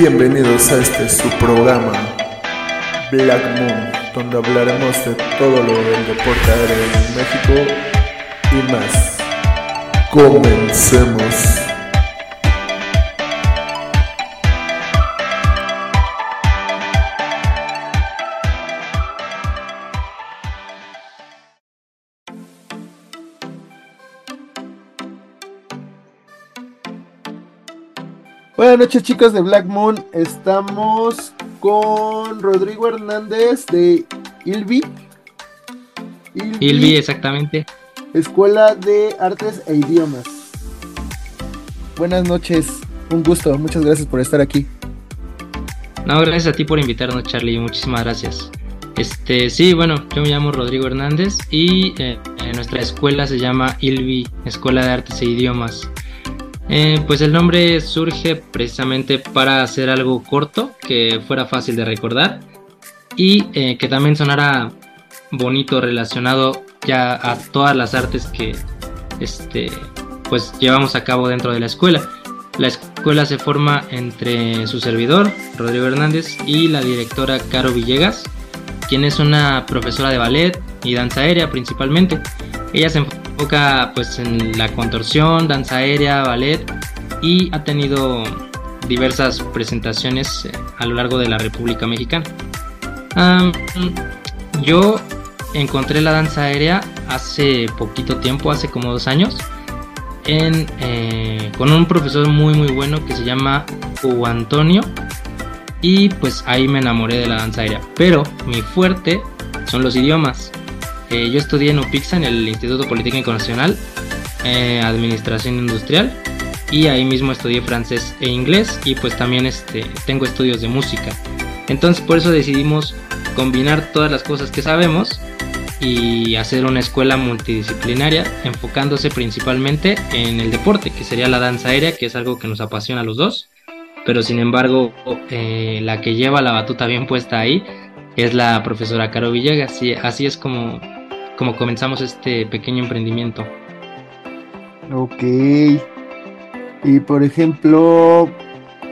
Bienvenidos a este su programa Black Moon, donde hablaremos de todo lo del deporte aéreo en México y más. Comencemos. Buenas noches chicos de Black Moon, estamos con Rodrigo Hernández de Ilvi. Ilvi, exactamente. Escuela de Artes e Idiomas. Buenas noches, un gusto, muchas gracias por estar aquí. No, gracias a ti por invitarnos Charlie, muchísimas gracias. Este, sí, bueno, yo me llamo Rodrigo Hernández y eh, nuestra escuela se llama Ilvi, Escuela de Artes e Idiomas. Eh, pues el nombre surge precisamente para hacer algo corto, que fuera fácil de recordar y eh, que también sonara bonito relacionado ya a todas las artes que este, pues llevamos a cabo dentro de la escuela. La escuela se forma entre su servidor, Rodrigo Hernández, y la directora Caro Villegas, quien es una profesora de ballet y danza aérea principalmente. Ella se enfoca pues en la contorsión, danza aérea, ballet y ha tenido diversas presentaciones eh, a lo largo de la República Mexicana. yo encontré la danza aérea hace poquito tiempo, hace como dos años, en, eh, con un profesor muy muy bueno que se llama Hugo Antonio y pues ahí me enamoré de la danza aérea. Pero mi fuerte son los idiomas. Eh, yo estudié en UPIXA, en el Instituto Politécnico Nacional, eh, Administración Industrial, y ahí mismo estudié francés e inglés, y pues también este, tengo estudios de música. Entonces por eso decidimos combinar todas las cosas que sabemos y hacer una escuela multidisciplinaria enfocándose principalmente en el deporte, que sería la danza aérea, que es algo que nos apasiona a los dos, pero sin embargo eh, la que lleva la batuta bien puesta ahí es la profesora Caro Villegas, y así es como como comenzamos este pequeño emprendimiento. Ok. Y por ejemplo,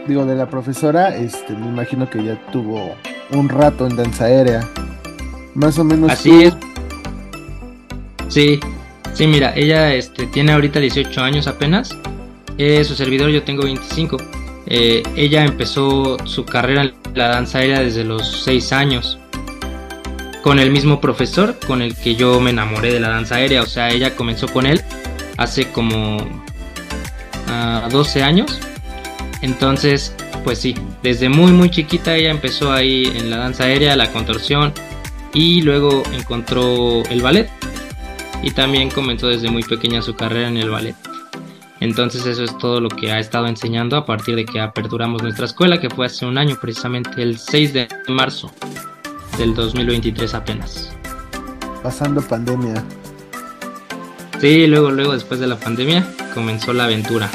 digo, de la profesora, este, me imagino que ya tuvo un rato en danza aérea. Más o menos. Así es. Sí, sí, mira, ella este, tiene ahorita 18 años apenas. Eh, su servidor yo tengo 25. Eh, ella empezó su carrera en la danza aérea desde los 6 años con el mismo profesor con el que yo me enamoré de la danza aérea. O sea, ella comenzó con él hace como 12 ah, años. Entonces, pues sí, desde muy muy chiquita ella empezó ahí en la danza aérea, la contorsión y luego encontró el ballet. Y también comenzó desde muy pequeña su carrera en el ballet. Entonces eso es todo lo que ha estado enseñando a partir de que aperturamos nuestra escuela, que fue hace un año, precisamente el 6 de marzo del 2023 apenas. Pasando pandemia. Sí, luego, luego después de la pandemia comenzó la aventura.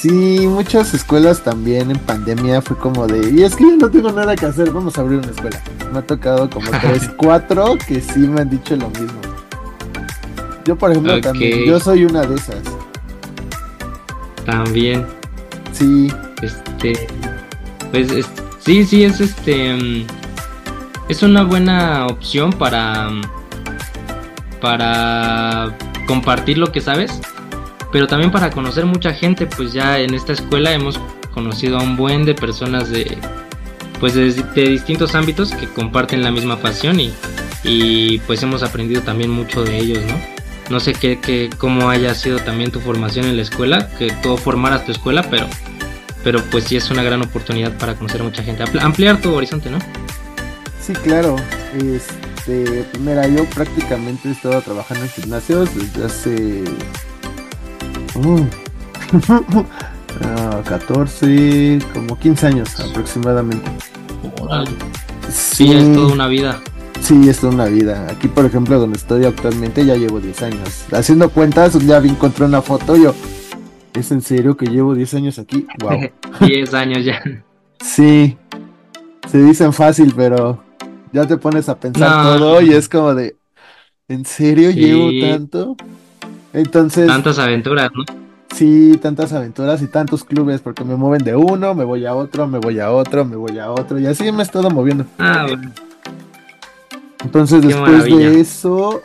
Sí, muchas escuelas también en pandemia fue como de, y es que yo no tengo nada que hacer, vamos a abrir una escuela. Me ha tocado como tres, cuatro que sí me han dicho lo mismo. Yo, por ejemplo, también, yo soy una de esas. También. Sí. Este, pues, sí, sí, es este, mm, es una buena opción para para compartir lo que sabes, pero también para conocer mucha gente, pues ya en esta escuela hemos conocido a un buen de personas de pues de, distintos ámbitos que comparten la misma pasión y, y, pues hemos aprendido también mucho de ellos, ¿no? No sé qué, qué, cómo haya sido también tu formación en la escuela, que todo formaras tu escuela, pero, pero pues sí es una gran oportunidad para conocer a mucha gente, ampliar tu horizonte, ¿no? Sí, claro. Este, mira, yo prácticamente he estado trabajando en gimnasios desde hace 14, uh, como 15 años aproximadamente. Sí, es toda una vida. Sí, es toda una vida. Aquí, por ejemplo, donde estoy actualmente, ya llevo 10 años. Haciendo cuentas, un día vi encontré una foto yo. ¿Es en serio que llevo 10 años aquí? Wow. 10 años ya. Sí. Se dicen fácil, pero ya te pones a pensar todo y es como de, ¿en serio llevo tanto? Entonces... Tantas aventuras, ¿no? sí, tantas aventuras y tantos clubes, porque me mueven de uno, me voy a otro, me voy a otro, me voy a otro, y así me he estado moviendo. Ah, bueno. Entonces, después de eso,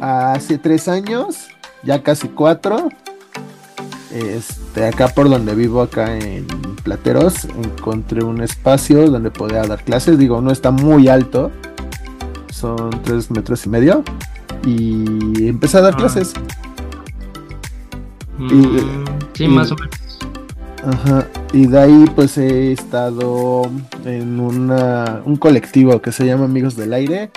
hace tres años, ya casi cuatro, este, acá por donde vivo, acá en Plateros, encontré un espacio donde podía dar clases. Digo, no está muy alto, son tres metros y medio, y empecé a dar ah. clases. Mm, sí, más o menos. Ajá, y de ahí pues he estado en una, un colectivo que se llama Amigos del Aire,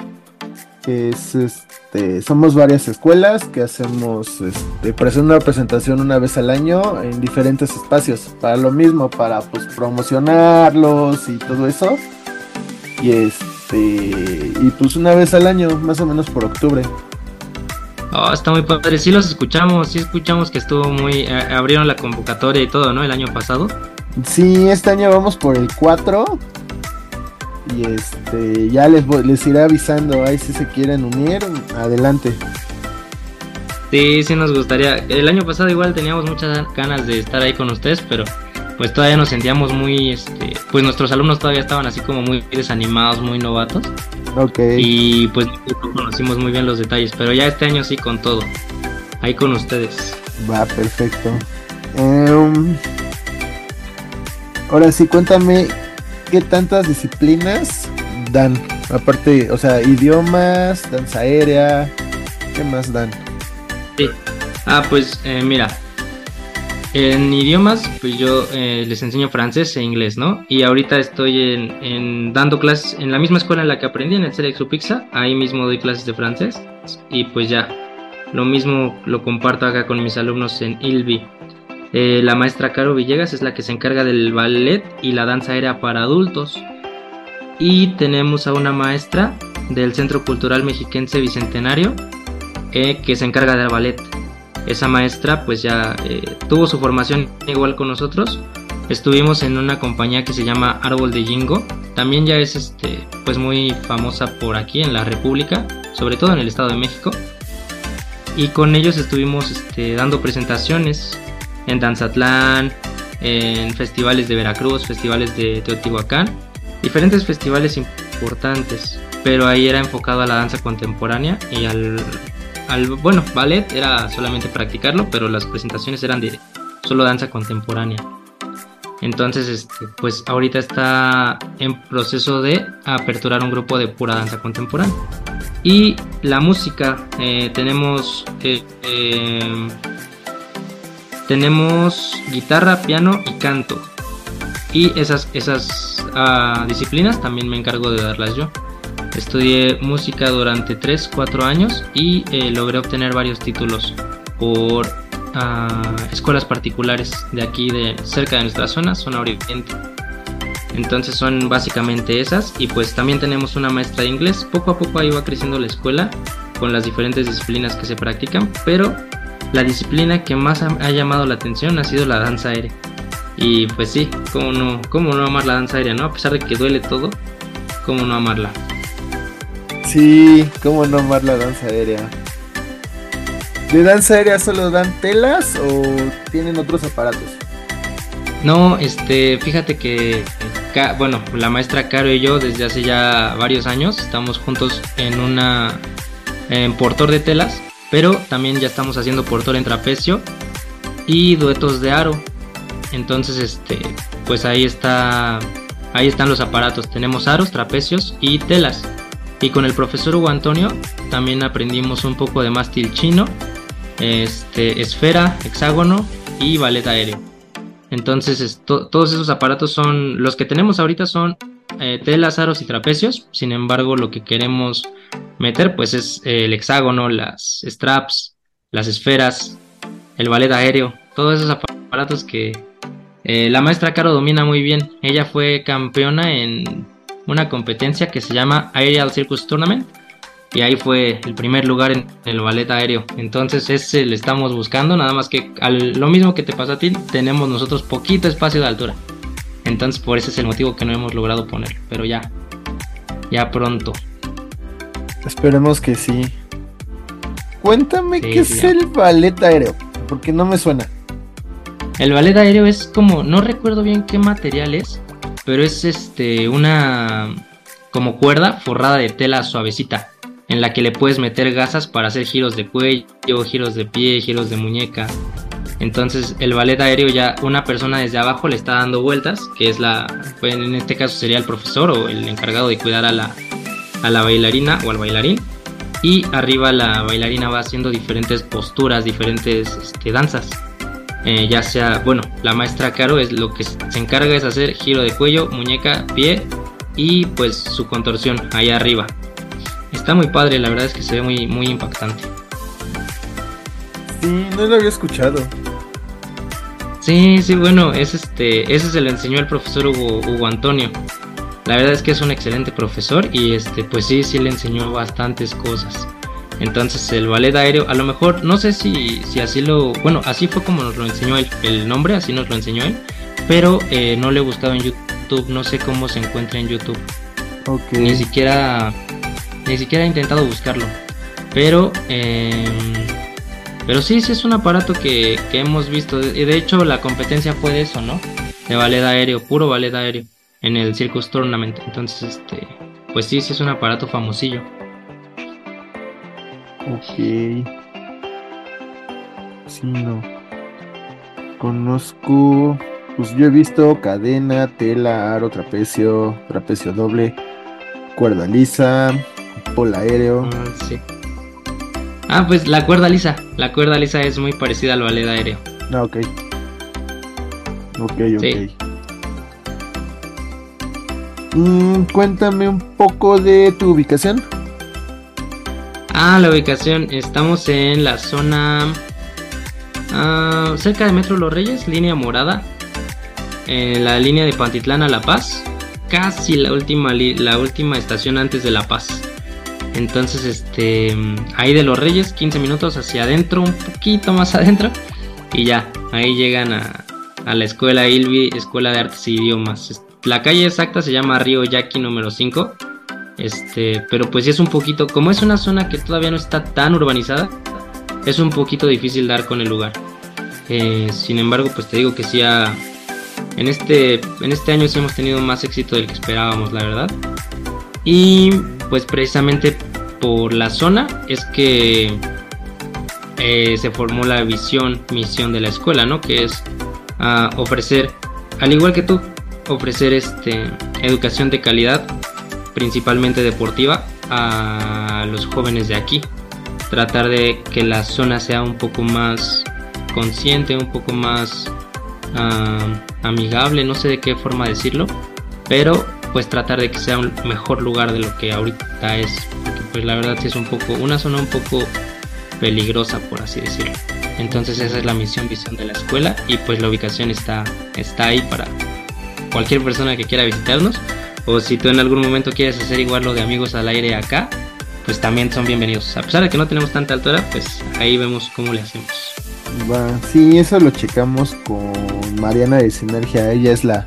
es este, somos varias escuelas que hacemos este, una presentación una vez al año en diferentes espacios, para lo mismo, para pues promocionarlos y todo eso. Y este, y pues una vez al año, más o menos por octubre. Oh, está muy padre. Sí los escuchamos, sí escuchamos que estuvo muy... Eh, abrieron la convocatoria y todo, ¿no? El año pasado. Sí, este año vamos por el 4. Y este, ya les, les iré avisando. Ahí si se quieren unir, adelante. Sí, sí nos gustaría. El año pasado igual teníamos muchas ganas de estar ahí con ustedes, pero pues todavía nos sentíamos muy, este, pues nuestros alumnos todavía estaban así como muy desanimados, muy novatos. Ok. Y pues no conocimos muy bien los detalles, pero ya este año sí con todo. Ahí con ustedes. Va, perfecto. Em, ahora sí, cuéntame qué tantas disciplinas dan. Aparte, o sea, idiomas, danza aérea, ¿qué más dan? Sí. Ah, pues eh, mira, en idiomas, pues yo eh, les enseño francés e inglés, ¿no? Y ahorita estoy en, dando clases en la misma escuela en la que aprendí, en el Serex Pixa. Ahí mismo doy clases de francés. Y pues ya, lo mismo lo comparto acá con mis alumnos en ILBI. Eh, la maestra Caro Villegas es la que se encarga del ballet y la danza aérea para adultos. Y tenemos a una maestra del Centro Cultural Mexiquense Bicentenario eh, que se encarga del ballet esa maestra pues ya eh, tuvo su formación igual con nosotros. Estuvimos en una compañía que se llama Árbol de Jingo. También ya es este, pues muy famosa por aquí en la República, sobre todo en el Estado de México. Y con ellos estuvimos este, dando presentaciones en Danzatlán, en festivales de Veracruz, festivales de Teotihuacán, diferentes festivales importantes. Pero ahí era enfocado a la danza contemporánea y al bueno, ballet era solamente practicarlo, pero las presentaciones eran de solo danza contemporánea. Entonces, este, pues ahorita está en proceso de aperturar un grupo de pura danza contemporánea. Y la música, eh, tenemos, eh, eh, tenemos guitarra, piano y canto. Y esas, esas ah, disciplinas también me encargo de darlas yo. Estudié música durante 3-4 años y eh, logré obtener varios títulos por ah, escuelas particulares de aquí, de cerca de nuestra zona, zona oriente. Entonces son básicamente esas y pues también tenemos una maestra de inglés. Poco a poco ahí va creciendo la escuela con las diferentes disciplinas que se practican, pero la disciplina que más ha, llamado la atención ha sido la danza aérea. Y pues sí, cómo no, cómo no amar la danza aérea, ¿no? A pesar de que duele todo, cómo no amarla. Sí, cómo no amar la danza aérea. ¿De danza aérea solo dan telas o tienen otros aparatos? No, este, fíjate que, bueno, la maestra Caro y yo desde hace ya varios años estamos juntos en una, en portor de telas, pero también ya estamos haciendo portor en trapecio y duetos de aro. Entonces, este, pues ahí está, ahí están los aparatos. Tenemos aros, trapecios y telas. Y con el profesor Hugo Antonio también aprendimos un poco de mástil chino, este, esfera, hexágono y ballet aéreo. Entonces todos esos aparatos son, los que tenemos ahorita son eh, telas, aros y trapecios. Sin embargo, lo que queremos meter pues es el hexágono, las straps, las esferas, el ballet aéreo, todos esos aparatos que eh, la maestra Caro domina muy bien. Ella fue campeona en una competencia que se llama Aerial Circus Tournament. Y ahí fue el primer lugar en el ballet aéreo. Entonces ese le estamos buscando. Nada más que lo mismo que te pasa a ti, tenemos nosotros poquito espacio de altura. Entonces por ese es el motivo que no hemos logrado poner. Pero ya, ya pronto. Esperemos que sí. Cuéntame qué es el ballet aéreo, porque no me suena. El ballet aéreo es como, no recuerdo bien qué material es, pero es este una como cuerda forrada de tela suavecita, en la que le puedes meter gasas para hacer giros de cuello, giros de pie, giros de muñeca. Entonces el ballet aéreo ya una persona desde abajo le está dando vueltas, que es la, pues, en este caso sería el profesor o el encargado de cuidar a la, a la bailarina o al bailarín. Y arriba la bailarina va haciendo diferentes posturas, diferentes este, danzas. Eh, ya sea, bueno, la maestra Caro es lo que se encarga es hacer giro de cuello, muñeca, pie y pues su contorsión ahí arriba. Está muy padre, la verdad es que se ve muy, muy impactante. Sí, no lo había escuchado. Sí, sí, bueno, es este, ese se lo enseñó el profesor Hugo, Hugo Antonio. La verdad es que es un excelente profesor y este, pues sí, sí le enseñó bastantes cosas. Entonces el ballet aéreo, a lo mejor, no sé si, si así lo, bueno, así fue como nos lo enseñó él, el nombre, así nos lo enseñó él, pero eh, no le he buscado en YouTube, no sé cómo se encuentra en YouTube. Okay. Ni siquiera, ni siquiera he intentado buscarlo, pero, eh, pero sí, sí es un aparato que, que hemos visto, y de hecho la competencia fue de eso, ¿no? De ballet aéreo, puro ballet aéreo, en el Circus Tournament, entonces, este, pues sí, sí es un aparato famosillo. Ok. Sí, no. Conozco. Pues yo he visto cadena, tela, aro, trapecio, trapecio doble, cuerda lisa, polo aéreo. Ah, sí. Ah, pues la cuerda lisa. La cuerda lisa es muy parecida al ballet aéreo. Ah, ok. Ok, ok. Sí. Mm, cuéntame un poco de tu ubicación. Ah, la ubicación. Estamos en la zona. ah, cerca de Metro Los Reyes, línea morada. En la línea de Pantitlán a La Paz. Casi la última, la última estación antes de La Paz. Entonces, este. Ahí de Los Reyes, 15 minutos hacia adentro, un poquito más adentro. Y ya, ahí llegan a, a la escuela Ilvi, Escuela de Artes y Idiomas. La calle exacta se llama Río Yaqui número 5. Este, pero pues sí es un poquito, como es una zona que todavía no está tan urbanizada, es un poquito difícil dar con el lugar. Eh, sin embargo, pues te digo que sí en este, en este año sí hemos tenido más éxito del que esperábamos, la verdad. Y pues precisamente por la zona es que eh, se formó la visión, misión de la escuela, ¿no? Que es ah, ofrecer, al igual que tú, ofrecer este educación de calidad principalmente deportiva a los jóvenes de aquí. Tratar de que la zona sea un poco más consciente, un poco más amigable, no sé de qué forma decirlo, pero pues tratar de que sea un mejor lugar de lo que ahorita es, porque pues la verdad es un poco, una zona un poco peligrosa por así decirlo. Entonces esa es la misión, visión de la escuela y pues la ubicación está, está ahí para cualquier persona que quiera visitarnos o si tú en algún momento quieres hacer igual lo de amigos al aire acá, pues también son bienvenidos. A pesar de que no tenemos tanta altura, pues ahí vemos cómo le hacemos. Va, sí, eso lo checamos con Mariana de Sinergia. Ella es la,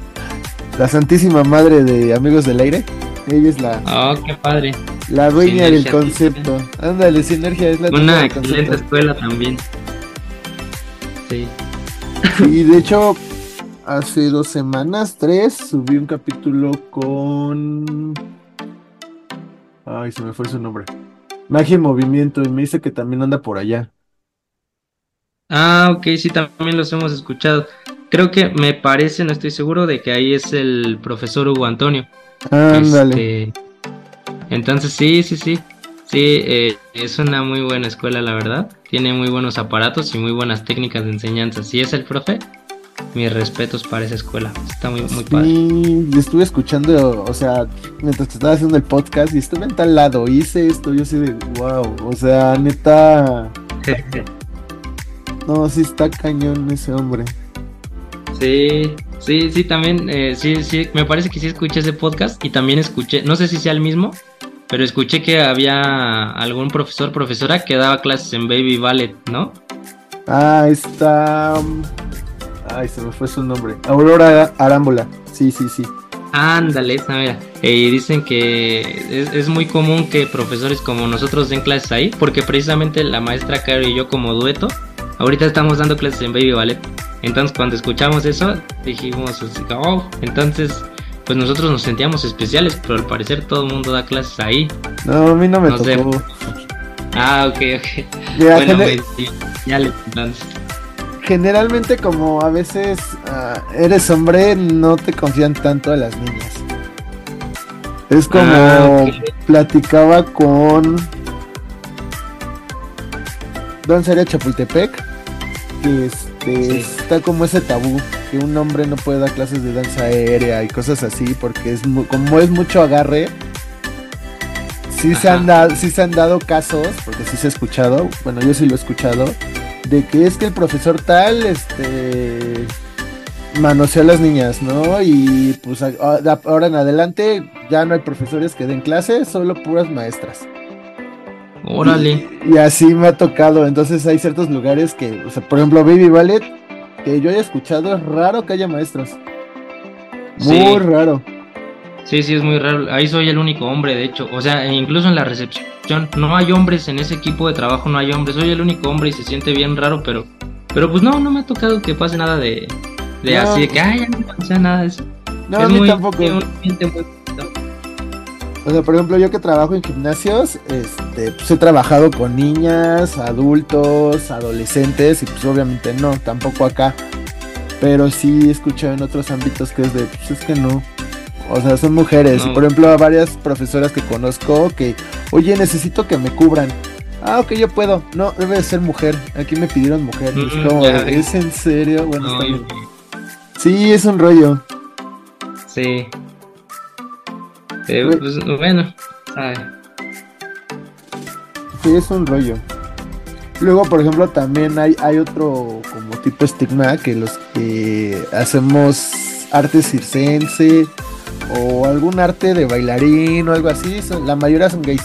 la santísima madre de Amigos del Aire. Ella es la, Oh, qué padre. la dueña del concepto. Ándale, Sinergia es la Una excelente concepto. escuela también. Sí. Y de hecho, hace dos semanas, tres, subí un capítulo con. Ay, se me fue su nombre. Magia en Movimiento, y me dice que también anda por allá. Ah, ok, sí, también los hemos escuchado. Creo que me parece, no estoy seguro, de que ahí es el profesor Hugo Antonio. Ándale. Este, entonces sí, sí, sí. Sí, eh, es una muy buena escuela, la verdad. Tiene muy buenos aparatos y muy buenas técnicas de enseñanza. Si es el profe, mis respetos para esa escuela. Está muy, muy padre. Y estuve escuchando, o sea, mientras te estaba haciendo el podcast y estuve en tal lado, hice esto, yo así de, wow, o sea, neta, no, sí está cañón ese hombre. Sí, sí, sí, también, eh, sí, sí, me parece que sí escuché ese podcast y también escuché, no sé si sea el mismo, pero escuché que había algún profesor, profesora que daba clases en Baby Ballet, ¿no? Ah, está, um, ay, se me fue su nombre, Aurora Arámbula, sí, sí, sí. Ándale, esa mira. Eh, Y dicen que es, es muy común que profesores como nosotros den clases ahí, porque precisamente la maestra Caro y yo como dueto, ahorita estamos dando clases en Baby Ballet. Entonces cuando escuchamos eso, dijimos, oh, entonces pues nosotros nos sentíamos especiales, pero al parecer todo el mundo da clases ahí. No, a mí no me tocó. Ah, ok, ok. bueno, pues, ya le entonces generalmente como a veces uh, eres hombre, no te confían tanto a las niñas. Es como ah, platicaba con Danzaria Chapultepec, que este, está como ese tabú, que un hombre no puede dar clases de danza aérea y cosas así, porque es como es mucho agarre. Sí se, han dado, sí se han dado casos, porque sí se ha escuchado, bueno yo sí lo he escuchado, de que es que el profesor tal, este, manosea a las niñas, ¿no? Y pues ahora en adelante ya no hay profesores que den clases, solo puras maestras. Órale. Y, así me ha tocado, entonces hay ciertos lugares que, o sea, por ejemplo, Baby Ballet, que yo haya escuchado, es raro que haya maestros. Muy raro. Sí, sí, es muy raro. Ahí soy el único hombre, de hecho. O sea, incluso en la recepción no hay hombres en ese equipo de trabajo, no hay hombres. Soy el único hombre y se siente bien raro, pero, pero pues no, no me ha tocado que pase nada de, de así, de que, ay, no sea nada de eso. No, a mí tampoco. o sea, por ejemplo, yo que trabajo en gimnasios, este, pues he trabajado con niñas, adultos, adolescentes, y pues obviamente no, tampoco acá. Pero sí he escuchado en otros ámbitos que es de, pues es que no. O sea, son mujeres. Y por ejemplo, a varias profesoras que conozco que, oye, necesito que me cubran. Ah, ok, yo puedo. No, debe de ser mujer. Aquí me pidieron mujer. es como, ¿es en serio? Bueno, está bien. Sí, es un rollo. Sí. Pero, pues, bueno, Sí, es un rollo. Luego, por ejemplo, también hay, hay otro como tipo estigma que los que hacemos arte circense o algún arte de bailarín o algo así, la mayoría son gays.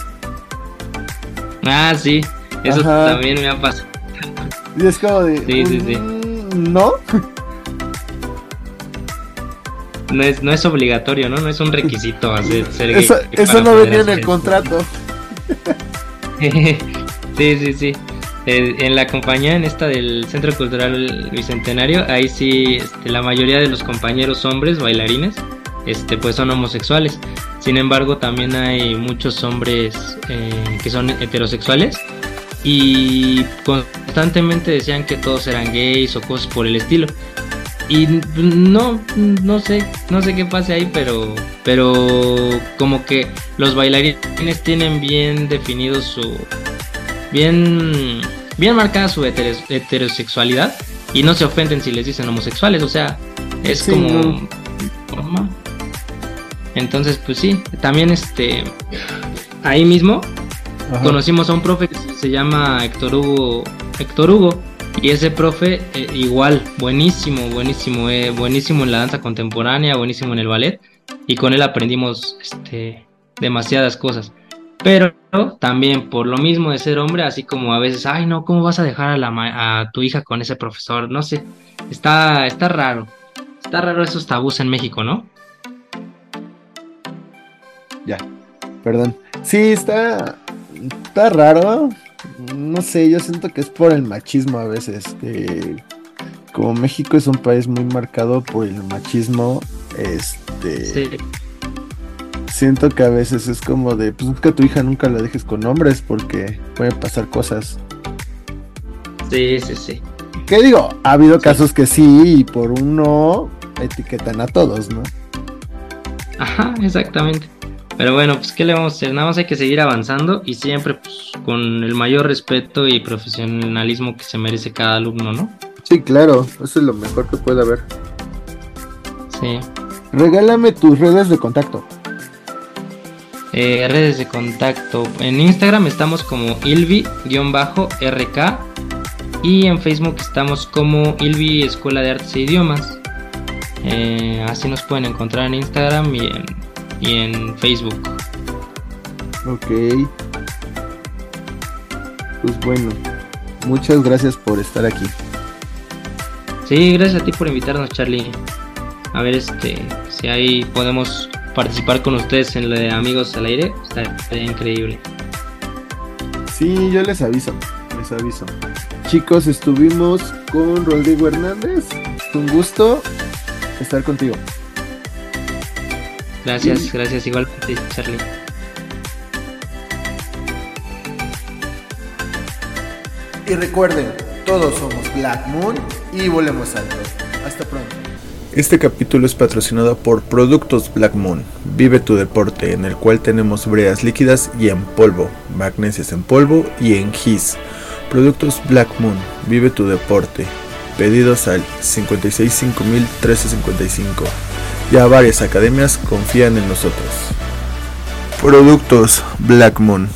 Ah, sí, eso también me ha pasado. Y es como de. Sí, sí, sí. Mm, ¿No? No es, no es obligatorio, ¿no? No es un requisito hacer, ser gay. Eso, eso no venía en el contrato. sí, sí, sí. en la compañía, en esta del Centro Cultural Bicentenario, ahí sí este, la mayoría de los compañeros hombres bailarines este, pues son homosexuales. Sin embargo, también hay muchos hombres eh, que son heterosexuales y constantemente decían que todos eran gays o cosas por el estilo. Y no, no sé, no sé qué pase ahí, pero, pero como que los bailarines tienen bien definido su, bien, bien marcada su heterosexualidad y no se ofenden si les dicen homosexuales, o sea, es como, entonces, pues sí, también este ahí mismo conocimos a un profe que se llama Héctor Hugo, Héctor Hugo y ese profe eh, igual, buenísimo, buenísimo, eh, buenísimo en la danza contemporánea, buenísimo en el ballet y con él aprendimos este demasiadas cosas. Pero también por lo mismo de ser hombre, así como a veces, ay no, ¿cómo vas a dejar a, la a tu hija con ese profesor? No sé, está, está raro. Está raro esos tabús en México, ¿no? Ya, perdón. Sí, está, está raro. No sé, yo siento que es por el machismo a veces. Que como México es un país muy marcado por el machismo, este. Siento que a veces es como de, pues que a tu hija nunca la dejes con hombres porque pueden pasar cosas. Sí, sí, sí. ¿Qué digo? Ha habido casos que sí y por uno etiquetan a todos, ¿no? Ajá, exactamente. Pero bueno, pues qué le vamos a hacer, nada más hay que seguir avanzando y siempre pues, con el mayor respeto y profesionalismo que se merece cada alumno, ¿no? Sí, claro, eso es lo mejor que puede haber. Sí. Regálame tus redes de contacto. Eh, redes de contacto. En Instagram estamos como ilvi-rk y en Facebook estamos como Ilvi Escuela de Artes e Idiomas. Eh, así nos pueden encontrar en Instagram y en y en Facebook. Ok. Pues bueno, muchas gracias por estar aquí. Sí, gracias a ti por invitarnos, Charlie. A ver, este, si ahí podemos participar con ustedes en lo de Amigos al Aire, estaría increíble. Sí, yo les aviso, les aviso. Chicos, estuvimos con Rodrigo Hernández un gusto estar contigo. Gracias, gracias igualmente, Charlie. Y recuerden, todos somos Black Moon y volemos alto. Hasta pronto. Este capítulo es patrocinado por Productos Black Moon. Vive tu deporte, en el cual tenemos breas líquidas y en polvo, magnesias en polvo y en gis. Productos Black Moon. Vive tu deporte. Pedidos al 5651355. Ya varias academias confían en nosotros. Productos Black Moon.